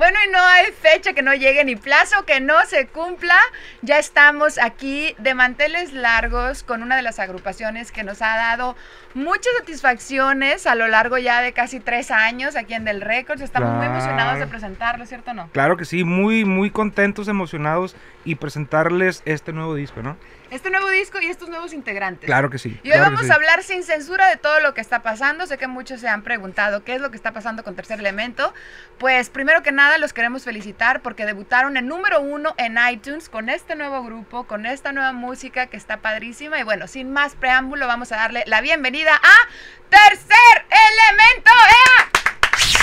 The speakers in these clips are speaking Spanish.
Bueno, y no hay fecha que no llegue ni plazo que no se cumpla. Ya estamos aquí de manteles largos con una de las agrupaciones que nos ha dado muchas satisfacciones a lo largo ya de casi tres años aquí en Del Records. Estamos muy emocionados de presentarlo, ¿cierto o no? Claro que sí, muy, muy contentos, emocionados y presentarles este nuevo disco, ¿no? Este nuevo disco y estos nuevos integrantes. Claro que sí. Y hoy claro vamos sí. a hablar sin censura de todo lo que está pasando. Sé que muchos se han preguntado qué es lo que está pasando con Tercer Elemento. Pues primero que nada los queremos felicitar porque debutaron en número uno en iTunes con este nuevo grupo, con esta nueva música que está padrísima. Y bueno, sin más preámbulo, vamos a darle la bienvenida a Tercer Elemento. ¡Ea!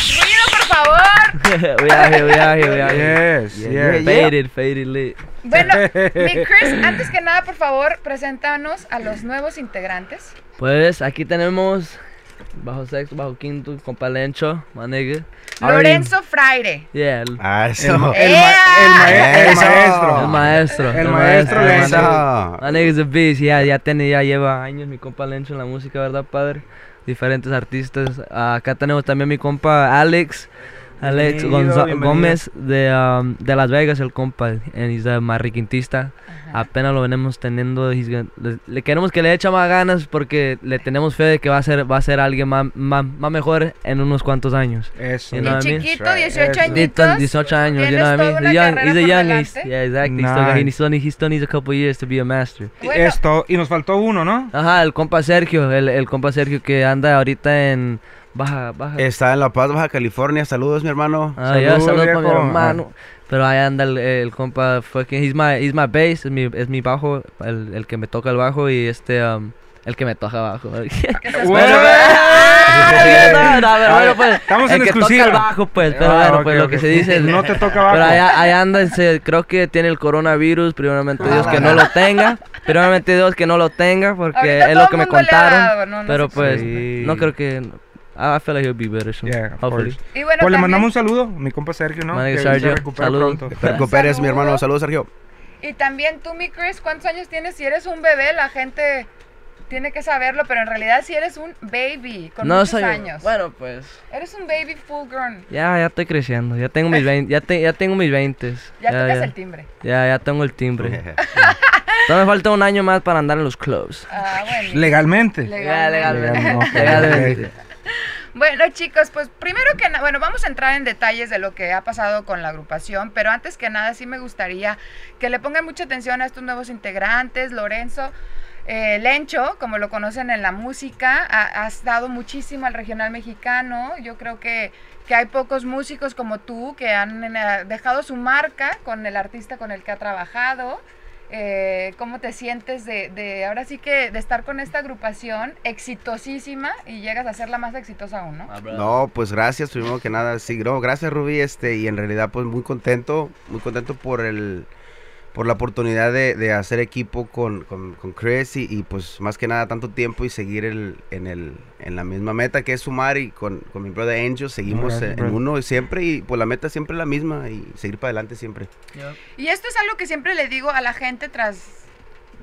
Ruido, por favor. we out here, we out here, we out here. Yes, Yeah, yes. Faded, faded lit. Bueno, mi Chris, antes que nada, por favor, preséntanos a los nuevos integrantes. Pues aquí tenemos bajo sexto, bajo quinto, compa Lencho, my nigga. Lorenzo Fraire. Yeah, el, Ah, El, eso. el ma- el ma- el maestro. el maestro. El maestro Lencho. Eso. My nigga's a beast, ya, ya tiene, ya lleva años mi compa Lencho en la música, ¿verdad, padre? Diferentes artistas. Acá tenemos también mi compa Alex. Alex Bienvenido, Gonza- bienvenido. Gómez de, um, de Las Vegas, el compa, and he's a marriquintista. Apenas lo venimos teniendo, he's gonna- le, le queremos que le eche más ganas porque le tenemos fe de que va a ser, va a ser alguien más, más, más mejor en unos cuantos años. Eso. You know I mean? chiquito, right. 18 Eso. Dito- añitos. 18 años, you know what I mean? He's young, he's a young, he's, yeah, exactly. He's still, Nice. still, he still needs a couple years to be a master. Bueno, Esto, y nos faltó uno, ¿no? Ajá, el compa Sergio, el, el compa Sergio que anda ahorita en Baja, Baja. Está en La Paz, Baja California. Saludos, mi hermano. Ah, ya, Saludos, saludos para mi hermano. Pero ahí anda el, el compa fucking, he's my, he's my bass, es mi, es mi bajo, el, el que me toca el bajo y este, um, el que me toca abajo. Estamos el en que exclusiva. toca el bajo, pues, pero Ah, bueno, ok, pues lo ok. que se dice. No te toca abajo. Pero allá, allá anda, creo que tiene el coronavirus, primeramente Ah, Dios que no lo tenga, primeramente Dios que no lo tenga, porque Ahorita es lo que el me contaron, no, no pero pues, Sí. no creo que, I feel like he'll be better soon, Yeah, of hopefully. course. Y bueno, Pues le mandamos un saludo, mi compa Sergio, ¿no? Que Sergio, se saludos. Pérez, mi hermano. Saludos, Sergio. Y también tú, mi Chris, ¿cuántos años tienes? Si eres un bebé, la gente tiene que saberlo, pero en realidad si eres un baby con No muchos soy, años. bueno, pues, Eres un baby full grown. ya, ya estoy creciendo, ya tengo mis 20, ya, te- ya tengo mis 20. Ya, tocas ya, el timbre. ya, ya tengo el timbre. Todavía me falta un año más para andar en los clubs. Ah, bueno. Legalmente. Legal- legalmente. Legal, no, Legalmente. Bueno, chicos, pues primero que nada, bueno, vamos a entrar en detalles de lo que ha pasado con la agrupación, pero antes que nada sí me gustaría que le pongan mucha atención a estos nuevos integrantes. Lorenzo eh, Lencho, como lo conocen en la música, ha, ha estado muchísimo al regional mexicano. Yo creo que, que hay pocos músicos como tú que han eh, dejado su marca con el artista con el que ha trabajado. Eh, ¿Cómo te sientes de, de, ahora sí que, de estar con esta agrupación exitosísima y llegas a ser la más exitosa aún, ¿no? No, pues gracias, primero que nada. Sí, no, gracias, Rubí. Este, y en realidad, pues muy contento. Muy contento por el por la oportunidad de, de hacer equipo con, con, con Chris y, y, pues más que nada tanto tiempo y seguir el, en, el, en la misma meta que es sumar y con, con mi brother Angel seguimos Gracias, en brother. uno siempre y pues la meta siempre es la misma y seguir para adelante siempre. Y esto es algo que siempre le digo a la gente tras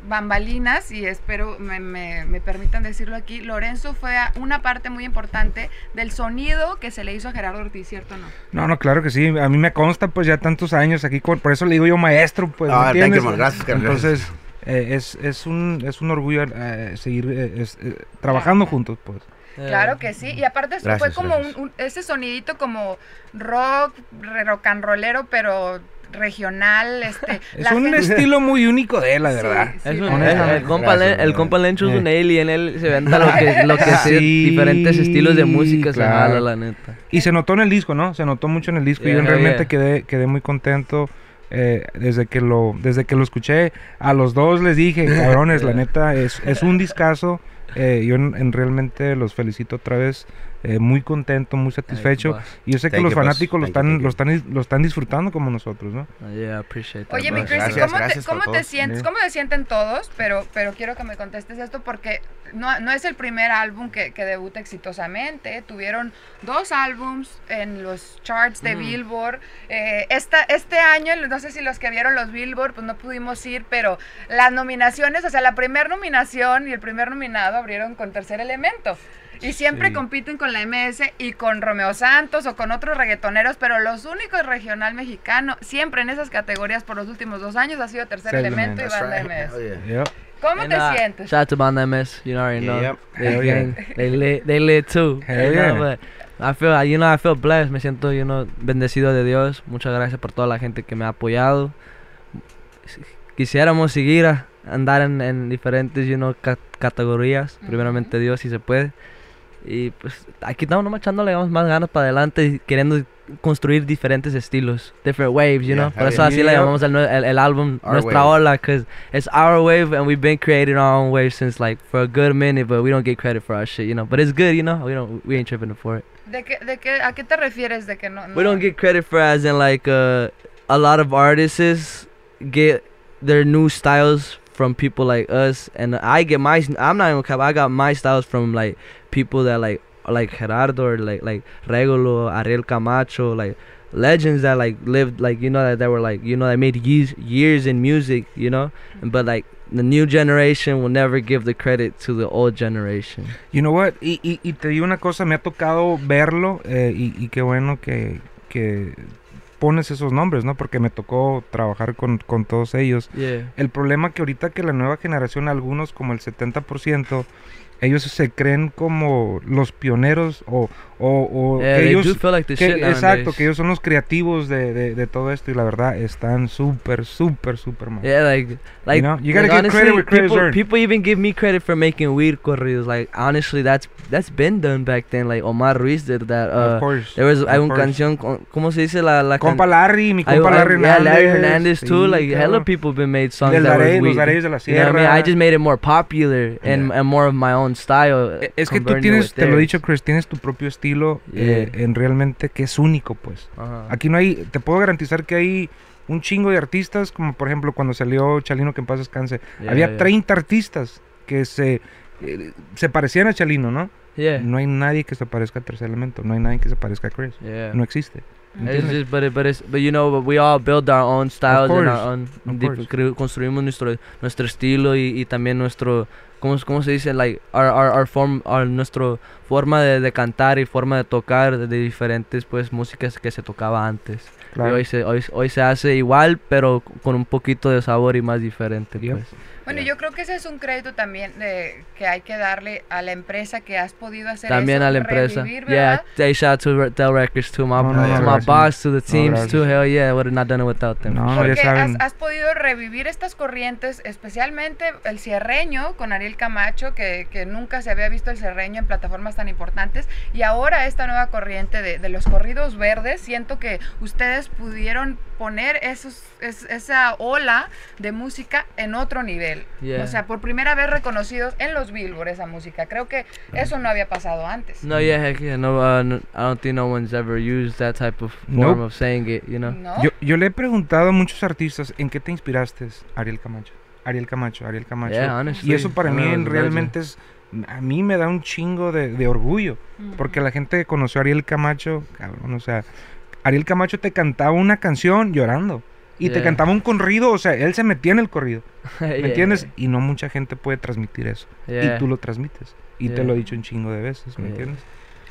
bambalinas y espero me, me- me permitan decirlo aquí, Lorenzo fue una parte muy importante del sonido que se le hizo a Gerardo Ortiz, ¿cierto o no? No, no, claro que sí. A mí me consta, pues ya tantos años aquí, por eso le digo yo maestro, pues. ¿me Ah, thank you, entiendes? Gracias. Entonces, eh, es, es, un, es un orgullo eh, seguir eh, es- eh, trabajando juntos, pues. Claro que sí, y aparte Gracias, fue como un, ese sonidito como rock, rock and rollero, pero regional, este... Es la un gente- estilo muy único de él, la verdad. sí, Es un- el, el compa, Gracias, el compa Lencho es un Eh. alien, él se venta lo que, lo que sea, Sí, diferentes estilos de música se claro. jala, la neta. Y se notó en el disco, ¿no? Se notó mucho en el disco. y yo Yeah, realmente yeah. quedé, quedé muy contento. eh, desde que lo desde que lo escuché a los dos les dije cabrones la neta es, es un discazo eh, yo en, en realmente los felicito otra vez eh, muy contento, muy satisfecho. Y yo sé que Thank los fanáticos lo están, lo están, lo están disfrutando como nosotros, ¿no? Uh, yeah, I appreciate that. Oye, mi Gracias, ¿cómo, gracias te, cómo te sientes? ¿Cómo se sienten todos? Pero, pero quiero que me contestes esto porque no, no es el primer álbum que, que debuta exitosamente. Tuvieron dos álbums en los charts de Billboard. Eh, esta, este año, no sé si los que vieron los Billboard, pues no pudimos ir, pero las nominaciones, o sea, la primera nominación y el primer nominado abrieron con Tercer Elemento. Y siempre Sí. compiten con la MS y con Romeo Santos o con otros reggaetoneros, pero los únicos regional mexicano, siempre en esas categorías por los últimos dos años ha sido Tercer Elemento y Banda right. MS. Hell yeah. Yep. ¿Cómo And, te uh, sientes? Shout out to Banda MS. You already know. Yep. They, yeah. they lit, they lit too. Hell you know, yeah. I feel, you know, I feel blessed. Me siento, you know, bendecido de Dios. Muchas gracias por toda la gente que me ha apoyado. Quisiéramos seguir a andar en, en diferentes, you know, ca- categorías. Ujú. Primeramente Dios, si se puede. Y pues aquí estamos nomás echándole más ganas para adelante y queriendo construir diferentes estilos, different waves, you Yeah, know. Por eso así le llamamos el, el, el álbum Our Nuestra wave. Ola, because it's our wave and we've been creating our own wave since like for a good minute, but we don't get credit for our shit, you know. But it's good, you know. We don't, we ain't tripping for it. ¿De qué, de qué, ¿A qué te refieres de que no? We no- don't get credit for as in like uh, a lot of artists get their new styles from people like us, and I get my. I'm not even cap. I got my styles from like people that like like Gerardo or like like Regulo, Ariel Camacho, like legends that like lived like you know that, that were like you know that made years years in music, you know, but like. The new generation will never give the credit to the old generation. You know what? Y, y, y te digo una cosa, me ha tocado verlo eh, y, y qué bueno que, que pones esos nombres, ¿no? Porque me tocó trabajar con, con todos ellos. Yeah. El problema que ahorita que la nueva generación, algunos como el 70%, ellos se creen como los pioneros o, o, o Yeah, que ellos... like the que- shit exacto, que ellos son los creativos de, de, de todo esto y la verdad están súper, súper, súper mal. Yeah, like, like, know, you like, gotta give credit credit's people, earned. people even give me credit for making weed corridos. Like, honestly, that's that's been done back then. Like Omar Ruiz did that. of Uh, course. there was of hay un course. canción, ¿cómo se dice la la Compa Larry, mi compa hay- Larry yeah, Hernández. Larry Hernandez too. sí, Like, hella cabrón. people been made songs Del that Darey, were los weed. Dareyes de la You know what I mean? I just made it more popular and, Yeah. and more of my own style. Eh, Es que tú tienes, te lo he dicho, Chris, tienes tu propio estilo eh, en realmente que es único, pues. Aquí no hay, te puedo garantizar que hay un chingo de artistas, como por ejemplo cuando salió Chalino que en paz descanse. Yeah, Había yeah. 30 artistas que se, eh, se parecían a Chalino, ¿no? Yeah. No hay nadie que se parezca a Tercer Elemento, no hay nadie que se parezca a Chris. No existe. It's just, but, it, but it's, but you know, but we all build our own styles and course, our own, construimos nuestro, nuestro estilo y, y también nuestro, ¿cómo, cómo se dice? Like, our, our, our form, our, nuestro forma de, de cantar y forma de tocar de, de diferentes, pues, músicas que se tocaba antes. Y hoy se, hoy, hoy se hace igual, pero con un poquito de sabor y más diferente, pues. Bueno, yo creo que ese es un crédito también de, que hay que darle a la empresa que has podido hacer También eso, a la empresa. revivir, Yeah, they shout to Re- Del Records, to my, No, no, to my boss, to the teams, gracias. too. Hell yeah, I would have not done it without them. No, Porque has, has podido revivir estas corrientes, especialmente el cierreño con Ariel Camacho, que, que nunca se había visto el cierreño en plataformas tan importantes, y ahora esta nueva corriente de, de los corridos verdes, siento que ustedes pudieron poner esos, es- esa ola de música en otro nivel. Yeah. O sea, por primera vez reconocidos en los Billboard esa música. Creo que eso no había pasado antes. No, yeah, heck yeah. No, uh, no, I don't think no one's ever used that type of form Nope. of saying it, you know? ¿No? Yo, yo le he preguntado a muchos artistas, ¿en qué te inspiraste, Ariel Camacho? Ariel Camacho, Ariel Camacho. Yeah, honestly. Y eso para mí I realmente es, a mí me da un chingo de, de orgullo, porque la gente que conoció a Ariel Camacho, cabrón, o sea, Ariel Camacho te cantaba una canción llorando. Y te Yeah. cantaba un corrido, o sea, él se metía en el corrido. ¿me entiendes? Y no mucha gente puede transmitir eso. Yeah. Y tú lo transmites. Y te Yeah. lo he dicho un chingo de veces, ¿me Yeah. entiendes?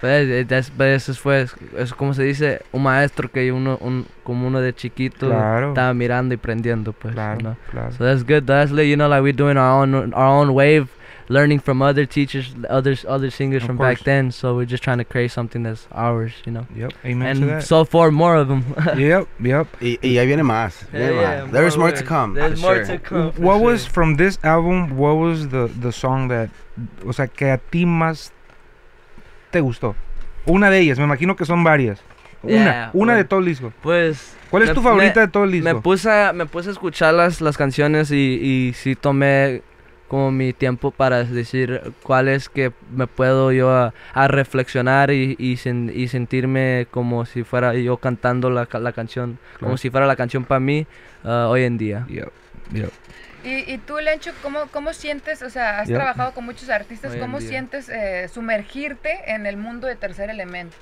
It- it- that's- but eso fue, eso como se dice, un maestro que uno, un, como uno de chiquito Claro. estaba mirando y prendiendo, pues, Claro, you know? claro. So that's good. That's lit. You know, like we're doing our own, our own wave, learning from other teachers, others, other singers Of from course. back then. So we're just trying to create something that's ours, you know? Yep, amen to And that. so far, more of them. yep, yep. Y, y ahí viene más. viene más. There's more to come. There's more sure. to come. What was sure. from this album? What was the the song that, o sea, que a ti más te gustó? Una de ellas, me imagino que son varias. Una, Yeah, una de todo el disco. Pues. ¿Cuál es me- tu favorita me- de todo el disco? Me puse, a, me puse a escuchar las, las canciones y, y sí tomé como mi tiempo para decir cuál es que me puedo yo a, a reflexionar y, y, sen- y sentirme como si fuera yo cantando la, la canción, como si fuera la canción para mí ah, hoy en día. Yep, yep. Y, y tú, Lencho, ¿cómo, ¿cómo sientes, o sea, has trabajado con muchos artistas, ¿cómo día. sientes eh, sumergirte en el mundo de Tercer Elemento?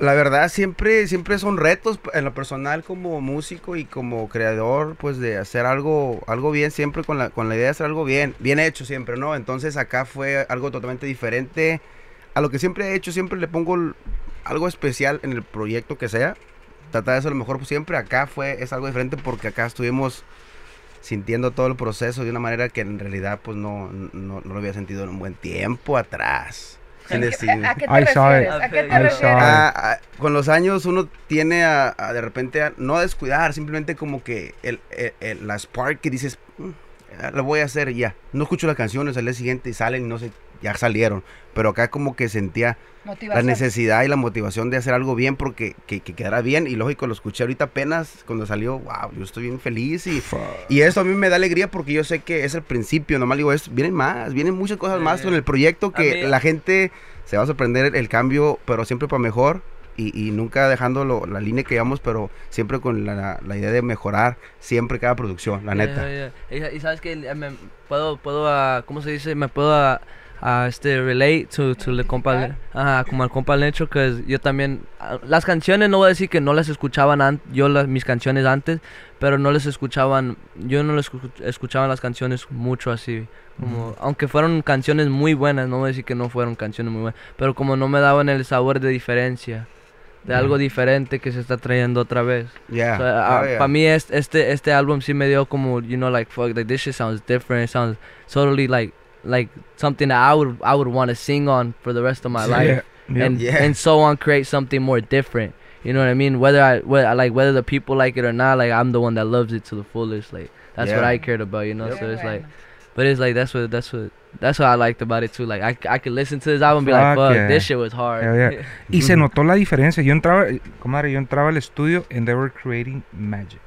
La verdad siempre siempre son retos en lo personal como músico y como creador pues de hacer algo algo bien siempre con la con la idea de hacer algo bien bien hecho siempre no entonces acá fue algo totalmente diferente. A lo que siempre he hecho siempre le pongo algo especial en el proyecto que sea. Tratar de hacer lo mejor siempre acá fue es algo diferente porque acá estuvimos sintiendo todo el proceso de una manera que en realidad pues no no, no lo había sentido en un buen tiempo atrás ¿A Sin qué- decir- ¿A qué te I saw it. refieres? ¿A qué te I refieres? saw it. Con los años uno tiene a, a de repente a no a descuidar, simplemente como que el, el- el- la spark que dices, "Mm, lo voy a hacer y ya. No escucho las canciones al día siguiente y salen y no sé, ya salieron. Pero acá como que sentía la necesidad y la motivación de hacer algo bien porque que, que quedara bien. Y lógico, lo escuché ahorita apenas cuando salió, wow, yo estoy bien feliz y... Y eso a mí me da alegría porque yo sé que es el principio. Nomás digo, es, vienen más, vienen muchas cosas más con el proyecto que mí- la gente se va a sorprender el, cambio, pero siempre para mejor. Y, y nunca dejando lo- la línea que llevamos, pero siempre con la, la idea de mejorar siempre cada producción, la Yeah, neta. yeah, yeah. Y, y sabes que eh, me puedo, puedo, ah, ¿cómo se dice? Me puedo ah, ah, este, relate to, to el compa, ajá, como al compa Lecho, que yo también, las canciones no voy a decir que no las escuchaban an- yo las, mis canciones antes, pero no les escuchaban, yo no les escu- escuchaba las canciones mucho así, como, aunque fueron canciones muy buenas, no voy a decir que no fueron canciones muy buenas, pero como no me daban el sabor de diferencia, de algo Ujú. diferente que se está trayendo otra vez. Yeah. So, uh, Oh, yeah. Para mí es- este este álbum sí me dio como you know like fuck like this shit sounds different. It sounds totally like like something that I would I would want to sing on for the rest of my Yeah, life yeah. and Yeah. and so on create something more different. You know what I mean? Whether I whether like whether the people like it or not, like I'm the one that loves it to the fullest. Like that's what I cared about, you know. Yep. So it's like, but it's like that's what that's what that's what I liked about it too. Like I I could listen to this album and be like, Fuck fuck, yeah. this shit was hard. Hell yeah. Y se notó la diferencia. Yo entraba, comadre, yo entraba al estudio and they were creating magic.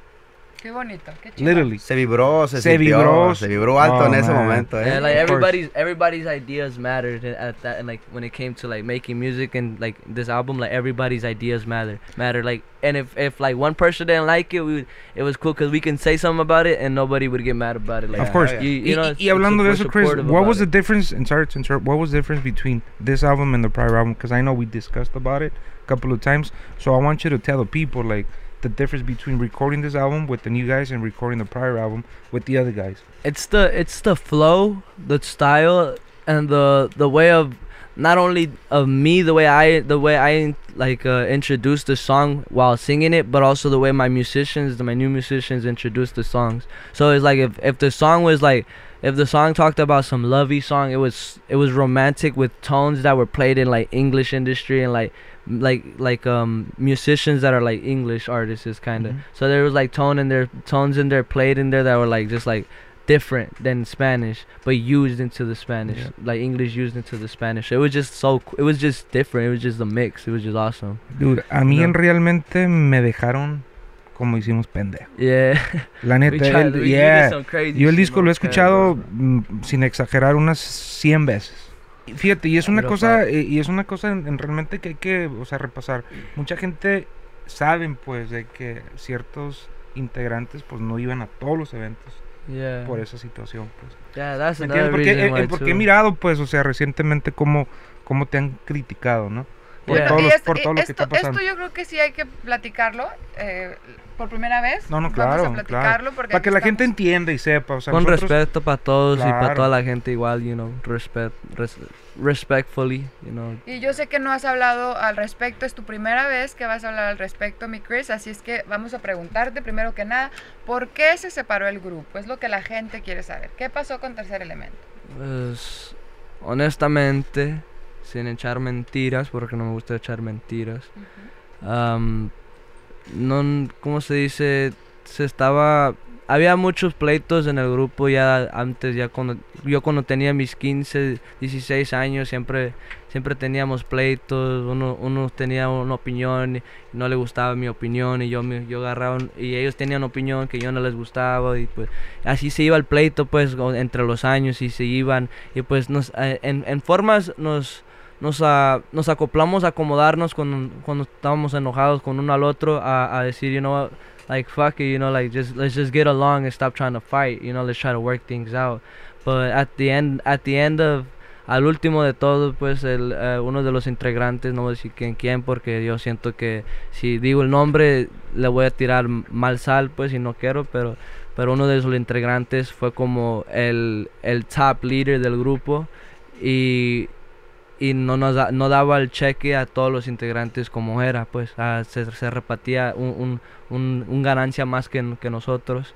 Qué bonito, qué chido. Literally. Se vibró, se, Se sintió, vibró. se vibró alto Oh, en ese man. momento, Yeah, ¿eh? like everybody's everybody's ideas mattered at that, and like when it came to like making music and like this album, like everybody's ideas matter matter. Like, and if if like one person didn't like it, we would, it was cool because we can say something about it and nobody would get mad about it. Like, Of course. you, you know, y- it's- y hablando de eso, Chris, what was the it. difference, and sorry to interrupt, what was the difference between this album and the prior album? Because I know we discussed about it a couple of times. So I want you to tell the people, like, the difference between recording this album with the new guys and recording the prior album with the other guys. it's the it's the flow, the style, and the the way of not only of me the way I the way I like uh, introduce the song while singing it, but also the way my musicians, my new musicians, introduce the songs. So it's like if if the song was like if the song talked about some lovey song, it was it was romantic with tones that were played in like English industry and like like like um musicians that are like English artists is kind of Mhm. so there was like tone in there tones in there played in there that were like just like different than Spanish but used into the Spanish Yeah. like English used into the Spanish it was just so it was just different it was just a mix it was just awesome Dude, a mí en realmente me dejaron como hicimos pendejo. yeah La neta, tried- el- we- we did yeah. Yo el disco lo he escuchado mm, sin exagerar unas 100 veces. Fíjate, y es una Pero cosa, eh, y es una cosa en, en realmente que hay que, o sea, repasar. Mucha gente saben pues de que ciertos integrantes pues no iban a todos los eventos yeah por esa situación, pues. yeah that's ¿Me entiendes? Porque, eh, why eh, porque too. he mirado pues, o sea, recientemente cómo, cómo te han criticado, ¿no? Por Yeah. todo, Y los- por todo lo esto, que está pasando. esto yo creo que sí hay que platicarlo eh, por primera vez. No, no, Vamos claro, a platicarlo porque Para que aquí la gente estamos. entienda y sepa, o sea, con nosotros- respeto para todos y para Claro. toda la gente igual you know respect res- respectfully you know Y yo sé que no has hablado al respecto, es tu primera vez que vas a hablar al respecto, mi Chris, así es que vamos a preguntarte primero que nada, ¿por qué se separó el grupo? Es lo que la gente quiere saber. ¿Qué pasó con Tercer Elemento? Pues, honestamente, sin echar mentiras, porque no me gusta echar mentiras, am, no, ¿cómo se dice? Se estaba, había muchos pleitos en el grupo ya antes, ya cuando yo cuando tenía mis 15, 16 años siempre siempre teníamos pleitos, uno, uno tenía una opinión y no le gustaba mi opinión y yo yo agarraba y ellos tenían opinión que yo no les gustaba y pues así se iba el pleito pues entre los años y se iban y pues nos eh, en, en formas nos nos, ah, nos acoplamos a acomodarnos cuando, cuando estábamos enojados con uno al otro a, a decir, you know like fuck it, you know, like just let's just get along and stop trying to fight, you know, let's try to work things out. But at the end, at the end of, al último de todo, pues el, eh, uno de los integrantes, no voy a decir quién, quién, porque yo siento que si digo el nombre le voy a tirar mal sal, pues, y no quiero, pero, pero uno de los integrantes fue como el, el top leader del grupo y y no nos da- no daba el cheque a todos los integrantes como era, pues ah, se, se repartía un, un, un- un ganancia más que, que nosotros.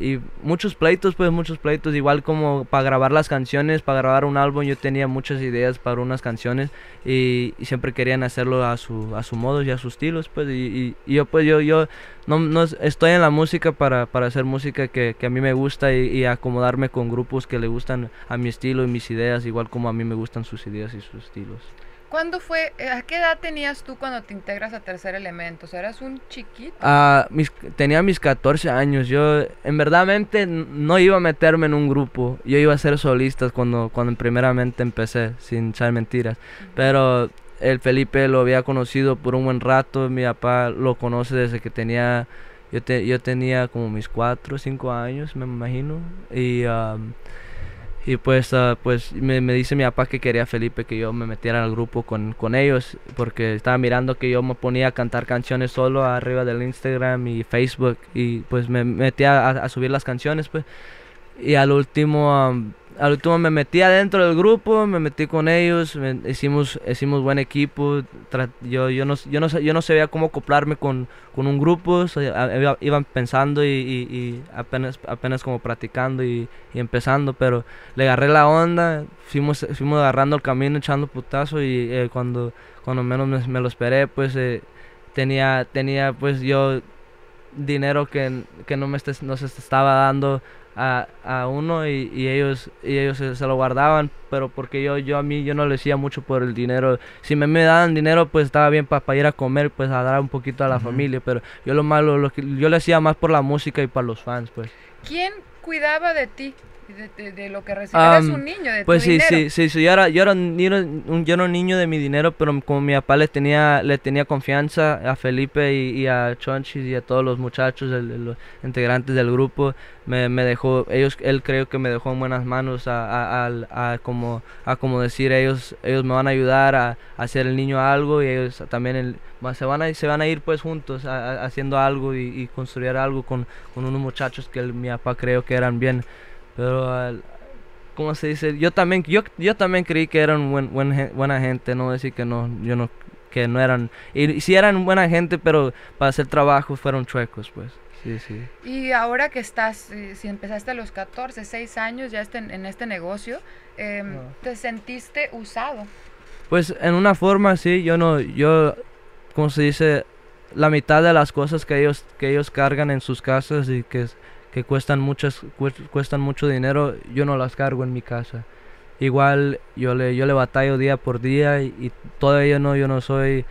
Y muchos pleitos, pues muchos pleitos, igual como para grabar las canciones, para grabar un álbum, yo tenía muchas ideas para unas canciones y, siempre querían hacerlo a su, a su modo y a sus estilos, pues, y, y- yo pues yo, yo no, no es- estoy en la música para, para hacer música que, que a mí me gusta y, y acomodarme con grupos que le gustan a mi estilo y mis ideas, igual como a mí me gustan sus ideas y sus estilos. ¿Cuándo fue, eh, a qué edad tenías tú cuando te integras a Tercer Elemento? O sea, eras un chiquito. Ah, mis, tenía mis 14 años. Yo, en verdadmente, no iba a meterme en un grupo. Yo iba a ser solista cuando, cuando primeramente empecé, sin echar mentiras. Pero el Felipe lo había conocido por un buen rato. Mi papá lo conoce desde que tenía. Yo, te- yo tenía como mis 4 o 5 años, me imagino. Y. am, y pues, ah, pues me, me dice mi papá que quería Felipe que yo me metiera al grupo con, con ellos porque estaba mirando que yo me ponía a cantar canciones solo arriba del Instagram y Facebook y pues me metía a, subir las canciones pues. Y al último al último me metí adentro del grupo me metí con ellos me- hicimos hicimos buen equipo yo yo no yo no yo no sabía cómo acoplarme con, con un grupo iban pensando y, y- apenas apenas como practicando y, y empezando pero le agarré la onda, fuimos, fuimos agarrando el camino, echando putazo y eh, cuando, cuando menos me, lo esperé, pues eh, tenía, tenía pues yo dinero que, que no, me estes- no se estaba dando a, a uno y, y ellos y ellos se, se lo guardaban pero porque yo yo a mí yo no le decía mucho por el dinero. Si me, me daban dinero pues estaba bien para ir a comer pues a dar un poquito a la familia pero yo lo malo lo que yo le hacía más por la música y para los fans pues. ¿Quién cuidaba de ti? De, de- de lo que recibías. Eras Am, un niño de Pues tu sí, dinero. sí, sí, sí, yo era, yo era un yo era un niño de mi dinero, pero como mi papá le tenía, le tenía confianza a Felipe y, y a Chonchis y a todos los muchachos, el- los integrantes del grupo, me, me dejó, ellos, él creo que me dejó en buenas manos a, a, a como, a como decir, ellos, ellos me van a ayudar a, hacer el niño algo y ellos también el- se van a, se van a ir pues juntos haciendo algo y, y construir algo con, con unos muchachos que el- mi papá creo que eran bien, pero ¿cómo se dice? Yo también, yo, yo también creí que eran buen, buen buena gente, no decir que no, yo no, que no eran, y, y sí eran buena gente, pero para hacer trabajo fueron chuecos, pues, sí, sí. Y ahora que estás, eh, si empezaste a los 14, 6 años ya este- en este negocio, em, te sentiste usado. Pues en una forma sí, yo no, yo, ¿cómo se dice? La mitad de las cosas que ellos, que ellos cargan en sus casas y que, que cuestan muchas, cues- cuestan mucho dinero, yo no las cargo en mi casa. Igual yo le, yo le batallo día por día y, y todavía no, yo no soy,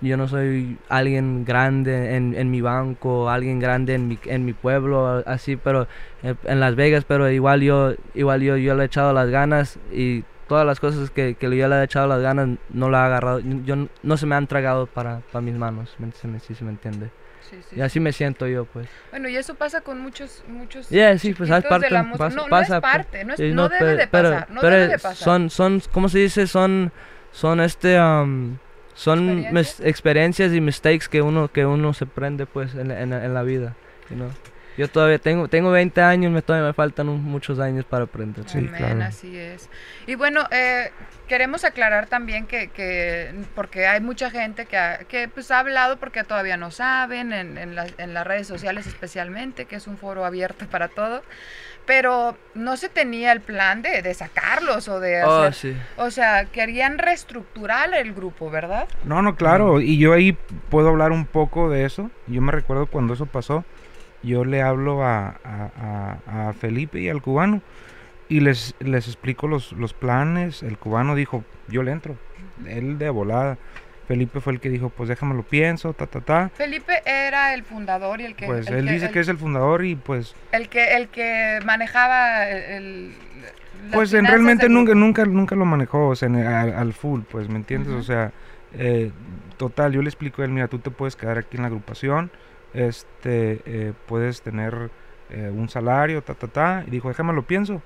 yo no soy alguien grande en, en mi banco, alguien grande en mi, en mi pueblo, así, pero eh, en Las Vegas, pero igual yo, igual yo, yo le he echado las ganas y todas las cosas que, que yo le he echado las ganas no la he agarrado, yo no se me han tragado para, para mis manos, ¿me- se me, si se me entiende. Sí, sí, Y sí. así me siento yo, pues. Bueno, y eso pasa con muchos, muchos Yeah, sí, pues, es parte- la pasa- no, no pasa, es pues. parte, no, es- Sí, no debe de pero- pasar, no pero debe de pasar. Son, son, ¿cómo se dice? Son, son este, um, son mis ¿Experiencias? experiencias y mistakes que uno, que uno se prende, pues, en, en, en la vida, you know. Yo todavía tengo, tengo 20 años, me, todavía me faltan un- muchos años para aprender. Sí, Amén, claro. así es. Y bueno, eh, queremos aclarar también que, que porque hay mucha gente que, ha, que pues ha hablado porque todavía no saben, en, en, las- en las redes sociales especialmente, que es un foro abierto para todo, pero no se tenía el plan de, de sacarlos o de Oh, hacer... sí. O sea, querían reestructurar el grupo, ¿verdad? No, no, claro. Y yo ahí puedo hablar un poco de eso. Yo me recuerdo cuando eso pasó. Yo le hablo a, a- a- Felipe y al cubano y les, les explico los, los planes. El cubano dijo, yo le entro, él de volada. Felipe fue el que dijo, pues déjame lo pienso, ta, ta, ta. Felipe era el fundador y el que... Pues el él dice que es el fundador y pues, El que, el que manejaba el... el- pues en realmente nunca, nunca, nunca lo manejó, o sea, en- al, al full, pues, ¿me entiendes? Ujú. O sea, eh, total, yo le explico a él, mira, tú te puedes quedar aquí en la agrupación, este, eh, puedes tener eh, un salario, ta, ta, ta, y dijo, déjame lo pienso.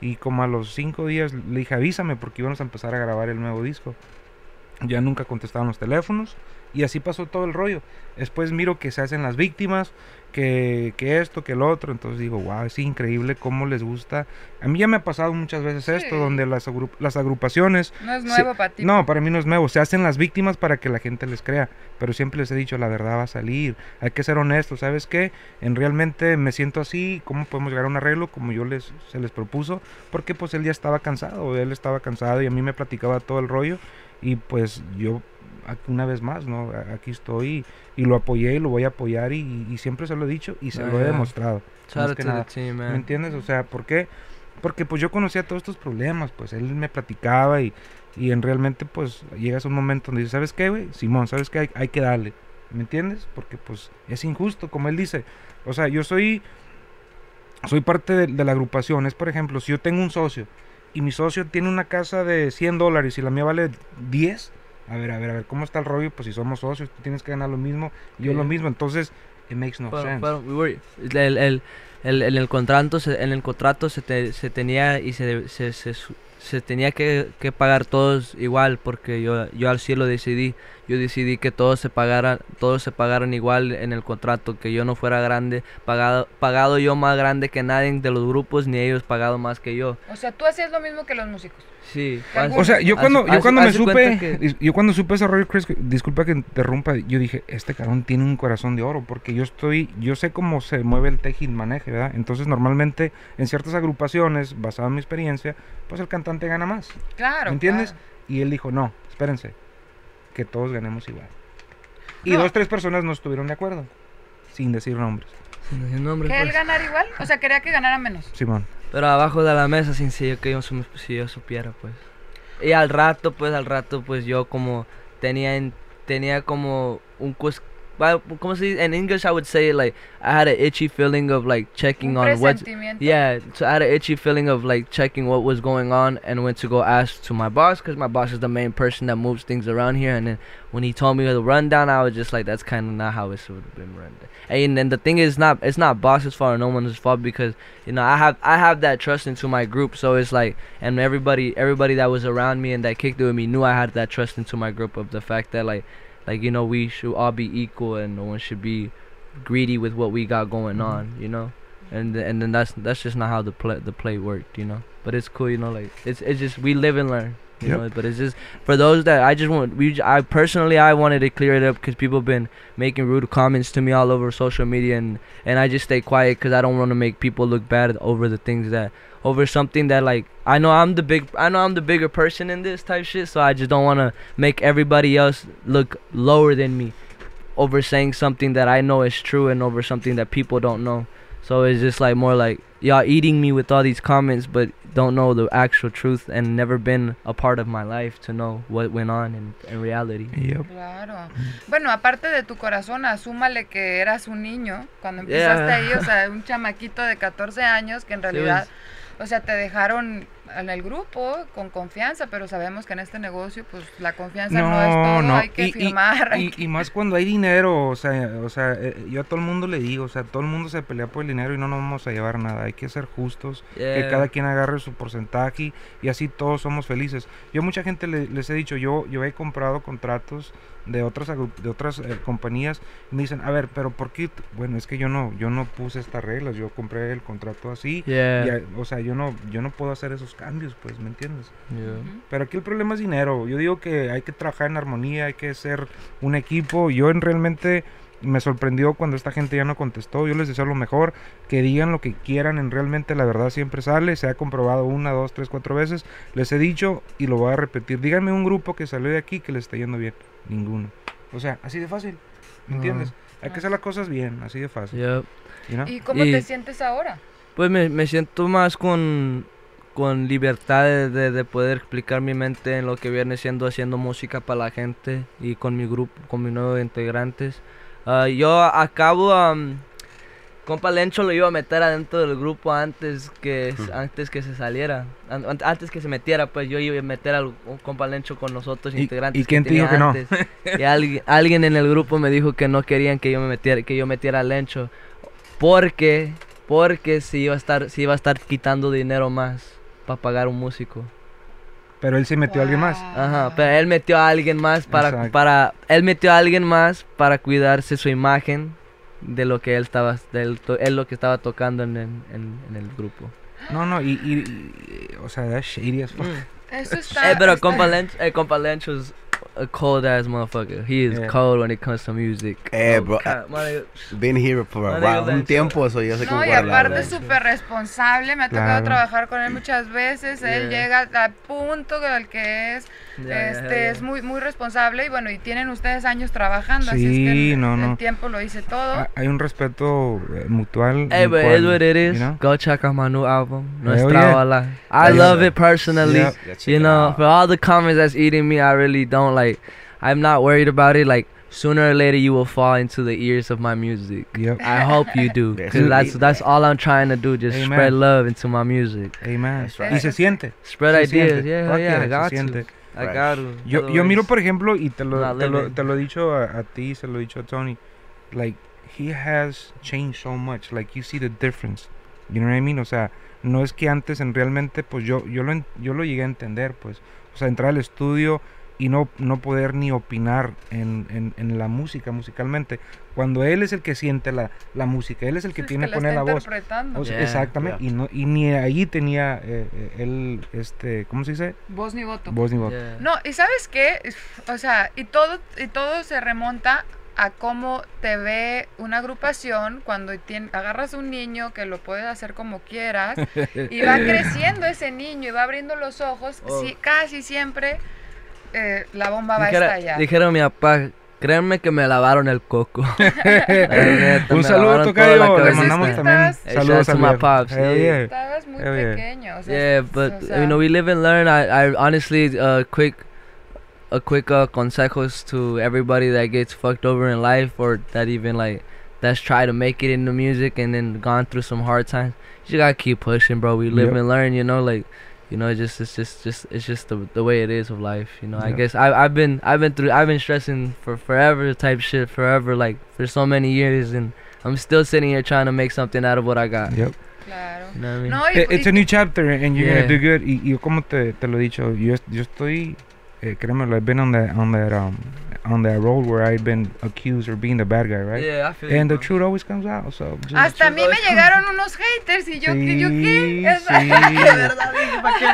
Y como a los cinco días le dije, avísame porque íbamos a empezar a grabar el nuevo disco. Ya nunca contestaban los teléfonos y así pasó todo el rollo. Después miro que se hacen las víctimas, que, que esto, que el otro. Entonces digo, wow, es increíble cómo les gusta. A mí ya me ha pasado muchas veces esto, donde las, agru- las agrupaciones No es nuevo para ti. no, para mí no es nuevo. Se hacen las víctimas para que la gente les crea. Pero siempre les he dicho, la verdad va a salir. Hay que ser honestos. ¿Sabes qué? En realmente me siento así. ¿Cómo podemos llegar a un arreglo como yo les se les propuso? Porque pues él ya estaba cansado. Él estaba cansado y a mí me platicaba todo el rollo. Y pues yo una vez más, ¿no? Aquí estoy y, y lo apoyé y lo voy a apoyar y, y siempre se lo he dicho y se Ah, lo he yeah. demostrado. Shout que nada. team, ¿Me entiendes? O sea, ¿por qué? Porque pues yo conocía todos estos problemas, pues él me platicaba y, y en realmente pues llegas a un momento donde dices, ¿sabes qué, güey? Simón, ¿sabes qué? Hay, hay que darle, ¿me entiendes? Porque pues es injusto, como él dice. O sea, yo soy, soy parte de, de la agrupación. Es, por ejemplo, si yo tengo un socio y mi socio tiene una casa de 100 dólares y la mía vale 10, a ver, a ver, a ver, ¿cómo está el rollo? Pues si somos socios, tú tienes que ganar lo mismo, y yo lo mismo, entonces, it makes no sense. we were- el, el, el- en el contrato se, en el contrato se, te- se tenía y se, se, se, se tenía que, que pagar todos igual porque yo yo al cielo decidí yo decidí que todos se pagaran todos se pagaran igual en el contrato que yo no fuera grande pagado pagado yo más grande que nadie de los grupos ni ellos pagado más que yo O sea, tú hacías lo mismo que los músicos. sí. O sea, yo cuando, yo cuando me supe, que- yo cuando supe ese rollo, Chris, disculpa que interrumpa, yo dije, este cabrón tiene un corazón de oro, porque yo estoy, yo sé cómo se mueve el teje y maneje, ¿verdad? Entonces, normalmente, en ciertas agrupaciones, basado en mi experiencia, pues el cantante gana más, Claro. ¿me entiendes? claro. Y él dijo, no, espérense, que todos ganemos igual. Y No. dos, tres personas no estuvieron de acuerdo, sin decir nombres. sin decir nombres, ¿Que él pues. ganara igual? O sea, quería que ganara menos. Simón. Pero abajo de la mesa sin si yo, que yo, si yo supiera, pues. Y al rato, pues, al rato, pues yo como tenía, en- tenía como un va- ¿Cómo se? In English I would say like, I had an itchy feeling of like checking on presentimiento. Yeah, so I had an itchy feeling of like checking what was going on and went to go ask to my boss because my boss is the main person that moves things around here. And then when he told me the rundown, I was just like, that's kind of not how it should have been run. And then the thing is, not it's not boss's fault or no one's fault because you know I have I have that trust into my group. So it's like, and everybody everybody that was around me and that kicked it with me knew I had that trust into my group of the fact that like like you know we should all be equal and no one should be greedy with what we got going Mhm. on. You know and th- and then that's that's just not how the play the play worked, you know. But it's cool, you know. Like it's it's just we live and learn, you Yep. know. But it's just for those that I just want we j- I personally I wanted to clear it up because people have been making rude comments to me all over social media and and I just stay quiet because I don't want to make people look bad over the things that over something that like I know I'm the big I know I'm the bigger person in this type shit, so I just don't want to make everybody else look lower than me over saying something that I know is true and over something that people don't know. So it's just like more like y'all eating me with all these comments, but don't know the actual truth and never been a part of my life to know what went on in, in reality. Yep. Claro. Bueno, aparte de tu corazón, asúmale que eras un niño cuando empezaste Yeah. ahí, o sea, un chamaquito de 14 años que en realidad, o sea, te dejaron en el grupo con confianza, pero sabemos que en este negocio, pues la confianza no, es todo, hay que y, y- firmar. hay y- que- y más cuando hay dinero, o sea, o sea, eh, yo a todo el mundo le digo, o sea, todo el mundo se pelea por el dinero y no nos vamos a llevar nada. Hay que ser justos, que Yeah. cada quien agarre su porcentaje y así todos somos felices. Yo a mucha gente le- les he dicho, yo yo he comprado contratos de otras agru- de otras eh, compañías me dicen, "A ver, pero ¿por qué?" t-?" Bueno, es que yo no yo no puse estas reglas, yo compré el contrato así. Yeah. y a- o sea, yo no yo no puedo hacer esos cambios, pues, ¿me entiendes? Yeah. Pero aquí el problema es dinero. Yo digo que hay que trabajar en armonía, hay que ser un equipo. Yo en realmente me sorprendió cuando esta gente ya no contestó. Yo les deseo lo mejor, que digan lo que quieran. En realmente la verdad siempre sale. Se ha comprobado una, dos, tres, cuatro veces. Les he dicho y lo voy a repetir. Díganme un grupo que salió de aquí que les está yendo bien. Ninguno. O sea, así de fácil. ¿Me Ah. entiendes? Hay que hacer las cosas bien, así de fácil. Yep. you know? ¿Y cómo Y- te sientes ahora? Pues me, me siento más con, con libertad de, de- de poder explicar mi mente en lo que viene siendo haciendo música para la gente y con mi grupo, con mis nuevos integrantes. Ah, yo acabo, am, compa Lencho lo iba a meter adentro del grupo antes que, antes que se saliera, an- an- antes que se metiera, pues yo iba a meter al un compa Lencho con nosotros ¿Y- integrantes. y quién que te dijo que no? Y alguien, alguien en el grupo me dijo que no querían que yo me metiera, que yo metiera a Lencho. Porque, porque se iba a estar, se iba a estar quitando dinero más para pagar un músico. Pero él se metió a alguien más. Ajá, pero él metió a alguien más para, Exacto. para, él metió a alguien más para cuidarse su imagen de lo que él estaba, del to- él lo que estaba tocando en, el- en, en el grupo. No, no, y, y- y- o sea, that's shady as fuck. Eso está... Eh, pero está- compa Lench, eh, compa Lench was a cold ass motherfucker. He is Yeah. cold when it comes to music. Eh, Oh, bro, madre- Been here for a while, un tiempo, eso yo sé cómo No, y aparte súper responsable, me ha tocado Claro. trabajar con él muchas veces, él llega al punto al que es, este, es muy muy responsable y bueno, y tienen ustedes años trabajando, así es Sí, que el, no, el no. tiempo lo dice todo. Ah, Hay un respeto eh, mutual. Hey, en but cual, it's what it is. you know? Go check out my new album, Nuestra. Ola. I Yeah. love it personally. You know, for all the comments that's eating me, I really don't like. I'm not worried about it. Like sooner or later, you will fall into the ears of my music. Yep. I hope you do, cause that's that's all I'm trying to do. Just Amen. spread love into my music. Amen. Right. Y se siente. Spread se ideas. siente. Yeah, Fuck yeah, I se got to. siente. I Right. got to. Yo, yo miro, por ejemplo, y te lo, te lo, te lo he dicho a, a ti, se lo he dicho a Tony, like, he has changed so much, like, you see the difference, you know what I mean? O sea, no es que antes en realmente, pues yo, yo, lo, en- yo lo llegué a entender, pues, o sea, entrar al estudio y no, no poder ni opinar en, en, en la música, musicalmente, cuando él es el que siente la, la música, él es el que Sí, tiene es que poner la voz. O sea, Yeah, exactamente, yeah. y no y ni ahí tenía eh, él, este, ¿cómo se dice? Voz ni voto. Voz ni. Yeah. No, y sabes qué, o sea, y todo, y todo se remonta a cómo te ve una agrupación cuando tien- agarras un niño que lo puedes hacer como quieras y va creciendo ese niño y va abriendo los ojos, Oh. sí, casi siempre eh, la bomba va a estallar. dijera mi papá, créanme que me lavaron el coco. neta, Un saludo, lavaron toda la Tocayo. Le mandamos Pues también estás- saludos shout out to my pops, Hell yeah. yeah. Estabas muy Hell yeah. pequeño, o sea, Yeah, but o sea, you know we live and learn. I, I honestly, uh, quick, a quick uh, consejos to everybody that gets fucked over in life or that even like that's tried to make it into music and then gone through some hard times. You gotta keep pushing, bro. We live Yep. and learn. You know, like. You know, it's just it's just just it's just the the way it is of life. You know, I guess I I've been I've been through I've been stressing for forever type shit forever like for so many years and I'm still sitting here trying to make something out of what I got. Yep. claro. You know what I mean? No, y, It's y- a new chapter and you're Yeah. gonna do good. Y, y yo como te, te lo he dicho, yo, yo estoy, eh, créeme, I've been on that, on that, um, on that road where I've been accused of being the bad guy, right? Yeah, I feel And you, the truth always comes out. So just, hasta a mí me Sí. llegaron unos haters y yo, ¿qué- yo Sí, qué? O sea, sí. De verdad, ¿para qué,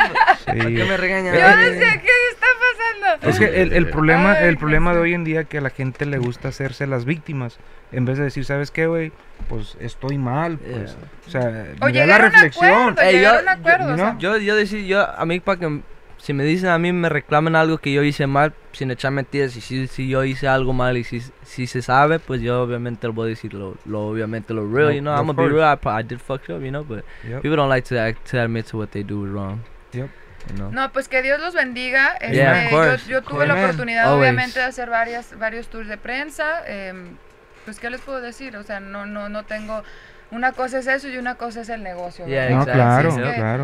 ¿para qué sí. me regañan? Yo decía, ¿qué está pasando? Es que el, el problema, Ay, el problema pues de sí. hoy en día que a la gente le gusta hacerse las víctimas en vez de decir, ¿sabes qué, güey? Pues estoy mal, pues. O sea, O la reflexión. acuerdo, Ey, yo- yo- acuerdo, you o sea, Yo, yo decir, yo, a mí para que, si me dicen a mí, me reclaman algo que yo hice mal, sin echar mentiras, y si, si yo hice algo mal y si, si se sabe, pues yo obviamente lo voy a decir, lo, lo obviamente lo real, No, you know, I'm gonna be real, I, I did fuck up, you know, but Yep. people don't like to, act, to admit to what they do is wrong. Yep. You know? No, pues que Dios los bendiga. Este, Yeah, of course, yo, yo tuve la oportunidad, Always. obviamente, de hacer varias, varios tours de prensa. em, pues, ¿qué les puedo decir? O sea, no, no, no tengo... Una cosa es eso y una cosa es el negocio. Yeah. No, claro,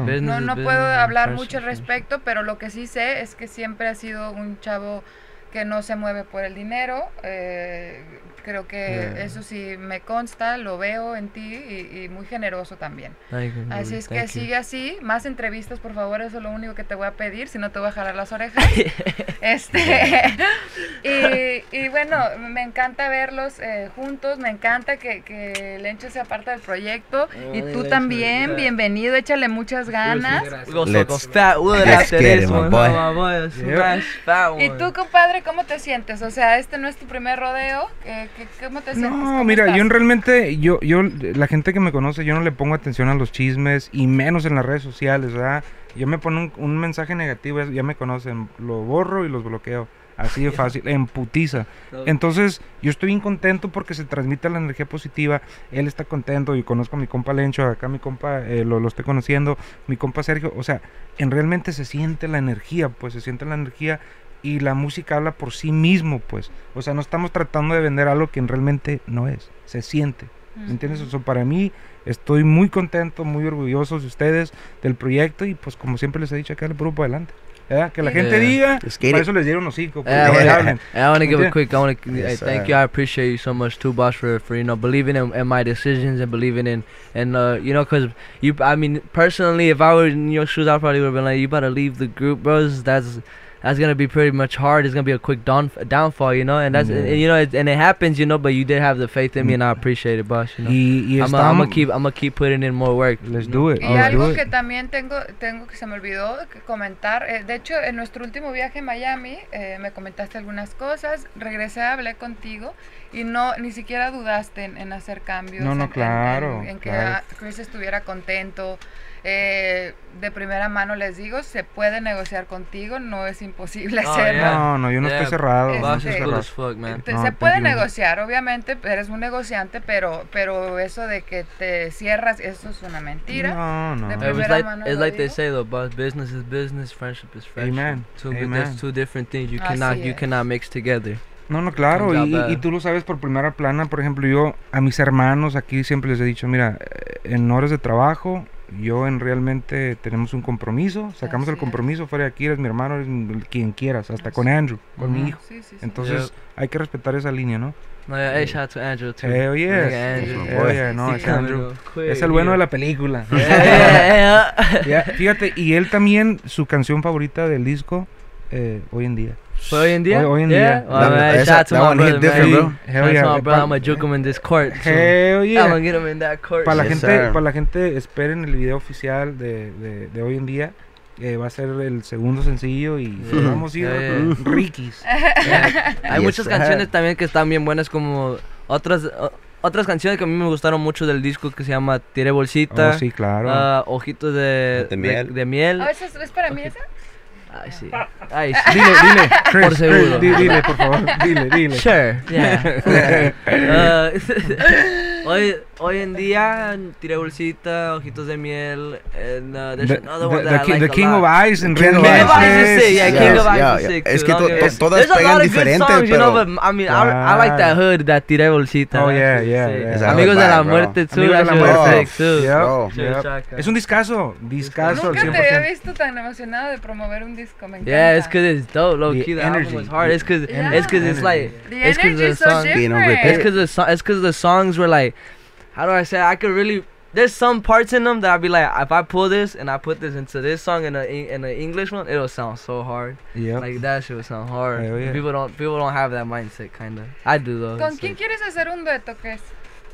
No, is no business puedo hablar mucho al respecto, pero lo que sí sé es que siempre ha sido un chavo que no se mueve por el dinero. eh, creo que Yeah. eso sí me consta, lo veo en ti y, y muy generoso también. Así es que thank you. sigue así, más entrevistas por favor, eso es lo único que te voy a pedir, si no te voy a jalar las orejas. este y, y bueno, me encanta verlos eh, juntos, me encanta que, que Lencho sea parte del proyecto y Ay, tú Lencho, también, yeah. bienvenido, échale muchas ganas. Let's- let's get it, my boy. one. Y tú, compadre, ¿cómo te sientes? O sea, este no es tu primer rodeo, ¿qué- qué- ¿cómo te sientes? No, ¿Cómo mira, estás? yo en realmente, yo, yo, la gente que me conoce, yo no le pongo atención a los chismes y menos en las redes sociales, ¿verdad? Yo me pongo un, un mensaje negativo, es- ya me conocen, lo borro y los bloqueo. Así de fácil, en putiza. Entonces, yo estoy bien contento porque se transmite la energía positiva. Él está contento y conozco a mi compa Lencho, acá mi compa eh, lo, lo estoy conociendo, mi compa Sergio. O sea, en realmente se siente la energía, pues se siente la energía y la música habla por sí mismo, pues. O sea, no estamos tratando de vender algo que realmente no es, se siente. ¿Me entiendes? O sea, para mí estoy muy contento, muy orgulloso de ustedes, del proyecto y pues como siempre les he dicho acá, el grupo adelante. ¿verdad? Que la gente Yeah. diga, para eso les dieron hocico. pues, Yeah, I que wanna- hablen. I want to give a Yeah. quick. I want to Yes, thank sir. you. I appreciate you so much too, boss, for, for you know believing in, in my decisions and believing in and uh, you know because you. I mean personally, if I were in your shoes, I probably would have been like, you better leave the group, bros. That's that's gonna be pretty much hard. It's gonna be a quick down downfall, you know. And that's Yeah. and, you know, it, and it happens, you know. But you did have the faith in me, and I appreciate it, boss. You know. Y, y I'm gonna keep I'm gonna keep putting in more work. Let's do it. Y Let's algo do it. que también tengo, tengo que se me olvidó comentar, eh, de hecho en nuestro último viaje a Miami eh, me comentaste algunas cosas, regresé, hablé contigo y no ni siquiera dudaste en, en hacer cambios, No, no, en- en- claro, en, en que claro. ah, Chris estuviera contento. Eh, de primera mano les digo, se puede negociar contigo, no es imposible Oh, hacerlo. yeah. No, no, yo no Yeah, estoy cerrado. Este, no estoy fuck, man. Te- No, se puede negociar, obviamente, eres un negociante, pero pero eso de que te cierras, eso es una mentira. No, no. De primera like mano it's like they say though, boss. Business is business, friendship is friendship. Amen. Two, Amen. There's two different things you Así cannot you cannot mix together. No, no, claro, y, y tú lo sabes por primera plana, por ejemplo, yo a mis hermanos aquí siempre les he dicho, mira, en horas de trabajo, yo en realmente tenemos un compromiso, sacamos Así el es. compromiso, fuera de aquí eres mi hermano, eres mi- quien quieras, hasta Así con Andrew, con mi hijo. Sí, sí, sí. Entonces hay que respetar esa línea, ¿no? No, yeah, hey, shout out to Andrew too. Hell yes. Andrew. Sí, Hell yeah, no, sí, es. Andrew. Quick, Es el bueno de la película. Yeah, yeah, yeah. Ya, fíjate, y él también, su canción favorita del disco, eh, hoy en día. For hoy en día? Hoy- hoy en yeah? día. Well, That- man, shout out to my brother, different, man. bro. Hell yeah, to my brother. I'm gonna juke him in this court. too. Hell I'm yeah. gonna get him in that court. Para la Yes, gente, sir. para la gente, esperen el video oficial de, de, de hoy en día. eh, va a ser el segundo sencillo y Yeah. vamos a ir Yeah, yeah. riquis. Hay Yes, muchas sir. canciones también que están bien buenas como otras otras canciones que a mí me gustaron mucho del disco que se llama Tire Bolsita. Oh, sí, claro. ah, Ojitos de, De miel. de miel. Ah, ¿eso es, es para mí esa? Ay, sí. Ay, sí. dile, dile, Chris, Por seguro. Chris, di- dile, por favor, dile, dile. Sure, yeah. Ah, hoy, hoy en día, Tire Bolsita, Ojitos de miel, and uh, there's The, another the- one the that I ki- like the a King lot. of Ice, King of King of Ice is yeah, es- King of Ice is yeah. sick Es que to- todas There's a pegan lot of good diferente, songs, you know, pero- but I mean, I, I like that hood, that Tire Bolsita. Oh, yeah, yeah, Amigos de la muerte too, Amigos de la muerte. too. Es un discazo, discazo Nunca te había 100%. visto tan emocionado de promover un disco, me encanta. Yeah, it's cause it's dope, low The key. The album energy. was hard. It's cause Yeah. it's like The it's cause energy the is so song. Being on different. repeat. It's cause the so- it's cause the songs were like, how do I say? I could really. There's some parts in them that I'd be like, if I pull this and I put this into this song in a in an English one, it'll sound so hard. Yeah. Like that shit would sound hard. Hell yeah. People don't people don't have that mindset, kinda. I do though. ¿Con quién like- quieres hacer un dueto, Chris?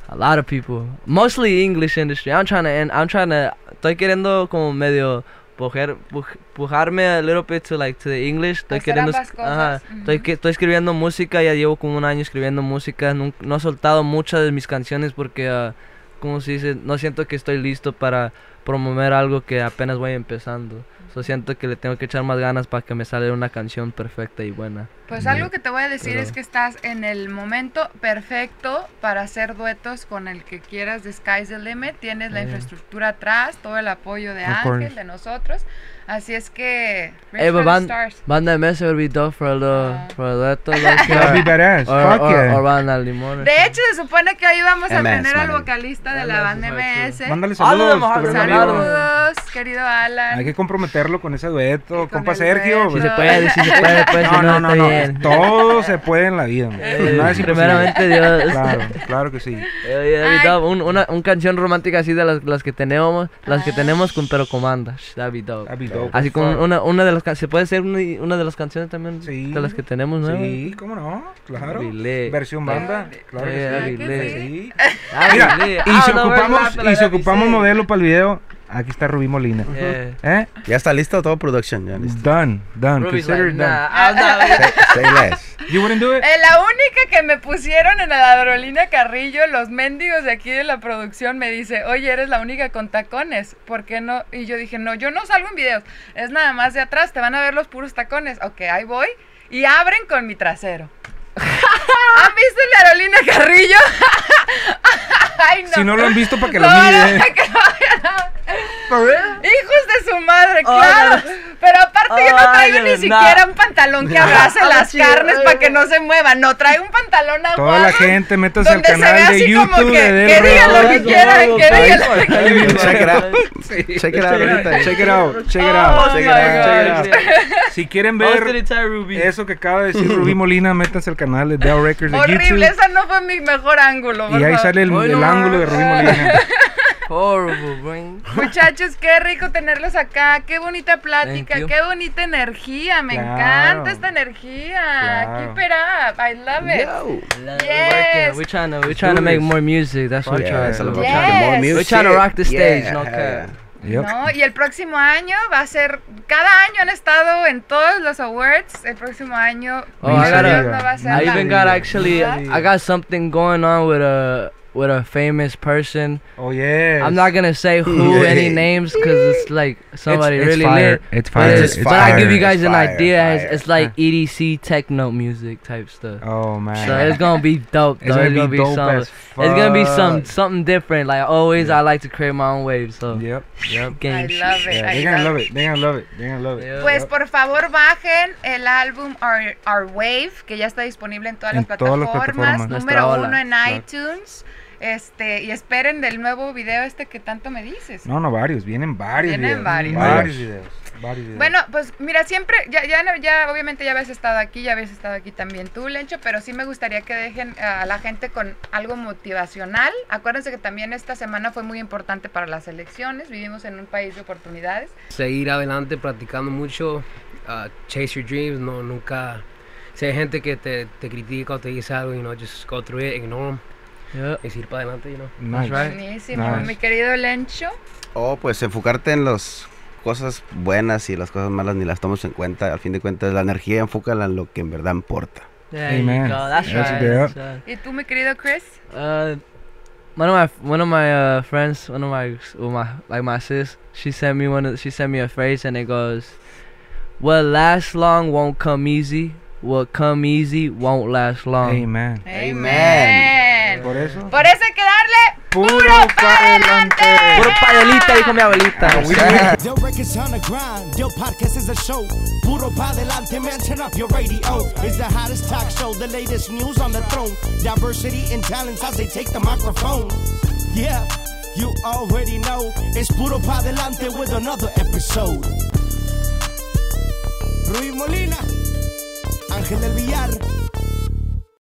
a lot of people, mostly English industry. I'm trying to, and I'm trying to. Estoy queriendo como medio pujar, puj- pujarme a little bit to like to the English. Estoy Hacer queriendo, ambas cosas, ajá, estoy escribiendo música. Ya llevo como un año escribiendo música. nun- No, he soltado muchas de mis canciones porque, ah, como se dice, no siento que estoy listo para promover algo que apenas voy empezando. So siento que le tengo que echar más ganas para que me salga una canción perfecta y buena. Pues algo que te voy a decir Pero- es que estás en el momento perfecto para hacer duetos con el que quieras de Sky's the Limit. Tienes la Yeah. infraestructura atrás, todo el apoyo de Ángel, de nosotros. Así es que... Hey, but stars. Banda MS would be dope for a little, Ah. for a dueto, like, That'd be uh, badass. or, Fuck or, yeah. or Banda Limón. De hecho, se supone que hoy vamos a MS, tener al vocalista de MS la banda MS. Mándale saludos. saludos. Saludos, querido Alan. Hay que comprometerlo con ese dueto, con compa Sergio. dueto. Si se puede, si se puede, pues, si No, no, no, no, no. bien. Todo se puede en la vida. Eh, Nada es primeramente Dios. Claro, claro que sí. Eh, David, un- una, un canción romántica así de las, las que tenemos, las que tenemos con pero con banda. Sh, Así con Fuck. una, una de las can- se puede ser una, una de las canciones también Sí. de las que tenemos, ¿no? Sí, cómo no, claro. Versión banda, claro que Yeah, sí. be ¿Verdad que lit. Sí. That'd Mira, be lit. y si ocupamos, y si ocupamos modelo para el video, aquí está Rubí Molina. Yeah. ¿Eh? Ya está listo todo production, ya listo. Done, done, Ruby's consider like, it done. nah, not- Say, say less. You wouldn't do it? Eh, la única que me pusieron en la aerolínea Carrillo, los mendigos de aquí de la producción, me dice, oye, eres la única con tacones, ¿por qué no? Y yo dije, no, yo no salgo en videos, es nada más de atrás, te van a ver los puros tacones. Ok, ahí voy. y abren con mi trasero. ¿Han visto el de Carolina Carrillo? Ay, Si no lo han visto, para que lo no, miren. que no Hijos de su madre, Oh, claro. Pero aparte yo no Ay, traigo ni siquiera un pantalón que abrace las chido. carnes para que no se muevan. No, traigo un pantalón aguado. Toda la gente, métanse al donde se ve canal de así como YouTube que, de Del que digan lo que quieran, que digan lo que quieran. Check it out. Check it out ahorita. Check it out, check it Oh out. check it out, check it out. Si quieren ver eso que acaba de decir Rubí Molina, métanse al canal de Dell Records de Horrible, esa no fue mi mejor ángulo. Y ahí sale el, el ángulo de Rubí Molina. Horrible, brain. Muchachos, qué rico tenerlos acá, qué bonita plática, qué bonita energía, me Claro. encanta esta energía. Claro. Keep it up, I love it. Yo. Yes. We're trying to we're trying to make more music. That's what we're trying to Yes. more We're trying to rock the stage, Yeah, no cap. Yep. No, y el próximo año va a ser, cada año han estado en todos los awards, el próximo año Oh, I gotta- no va a ser I la- even got actually? I got something going on with a with a famous person. Oh, yeah. I'm not gonna say who Yeah. any names because it's like somebody it's really fire. lit. It's fire. But, fire. it's- It's but I give you fire. guys an fire, idea. It's, fire. it's like EDC techno music type stuff. Oh, man. So it's gonna be dope. It's though. gonna It's be gonna be dope some. as It's gonna be some something different. Like always, I like to create my own waves. So Yep, yep. game I shit. love it. Yeah, they're gonna love love it. They're gonna love it. They're gonna love it. Yeah. Pues por favor bajen el álbum Our, Our Wave, que ya está disponible en todas, En las, todas las plataformas, plataformas. Número uno en claro. Este, y esperen del nuevo video este que tanto me dices. No, no, varios. Vienen varios Vienen videos. varios. Varios videos. Varios videos. Bueno, pues mira, siempre, ya, ya obviamente ya habías estado aquí, ya habías estado aquí también tú, Lencho, pero sí me gustaría que dejen a la gente con algo motivacional. Acuérdense que también esta semana fue muy importante para las elecciones, vivimos en un país de oportunidades. seguir adelante practicando mucho, uh, chase your dreams, no nunca si hay gente que te, te critica o te dice algo, you know, just go through it, ignore them, Yeah. y seguir para adelante, you know. Nice. right. Buenísimo, Nice. mi querido Lencho. Oh, pues enfocarte en las cosas buenas y las cosas malas ni las tomas en cuenta. Al fin de cuentas, la energía enfócala en lo que en verdad importa. Amen. go. That's That's right. That's. ¿Y tú, mi querido Chris? Uh, one of my one of my uh, friends, one of my well, my like my sis, she sent me one. Of, she sent me a phrase, and it goes, "What lasts long won't come easy. What come easy won't last long." Amen. Amen. Por eso. Por eso hay que darle Puro puro pa' para adelante. adelante. Puro payolita, dijo mi abuelita. Del podcast is a show. Puro pa adelante, man. Turn up your radio. It's the hottest talk show. The latest news on the throne. Diversity and talents as they take the microphone. Yeah, you already know. It's Puro pa adelante with another episode. Rui Molina, Ángel del Villar.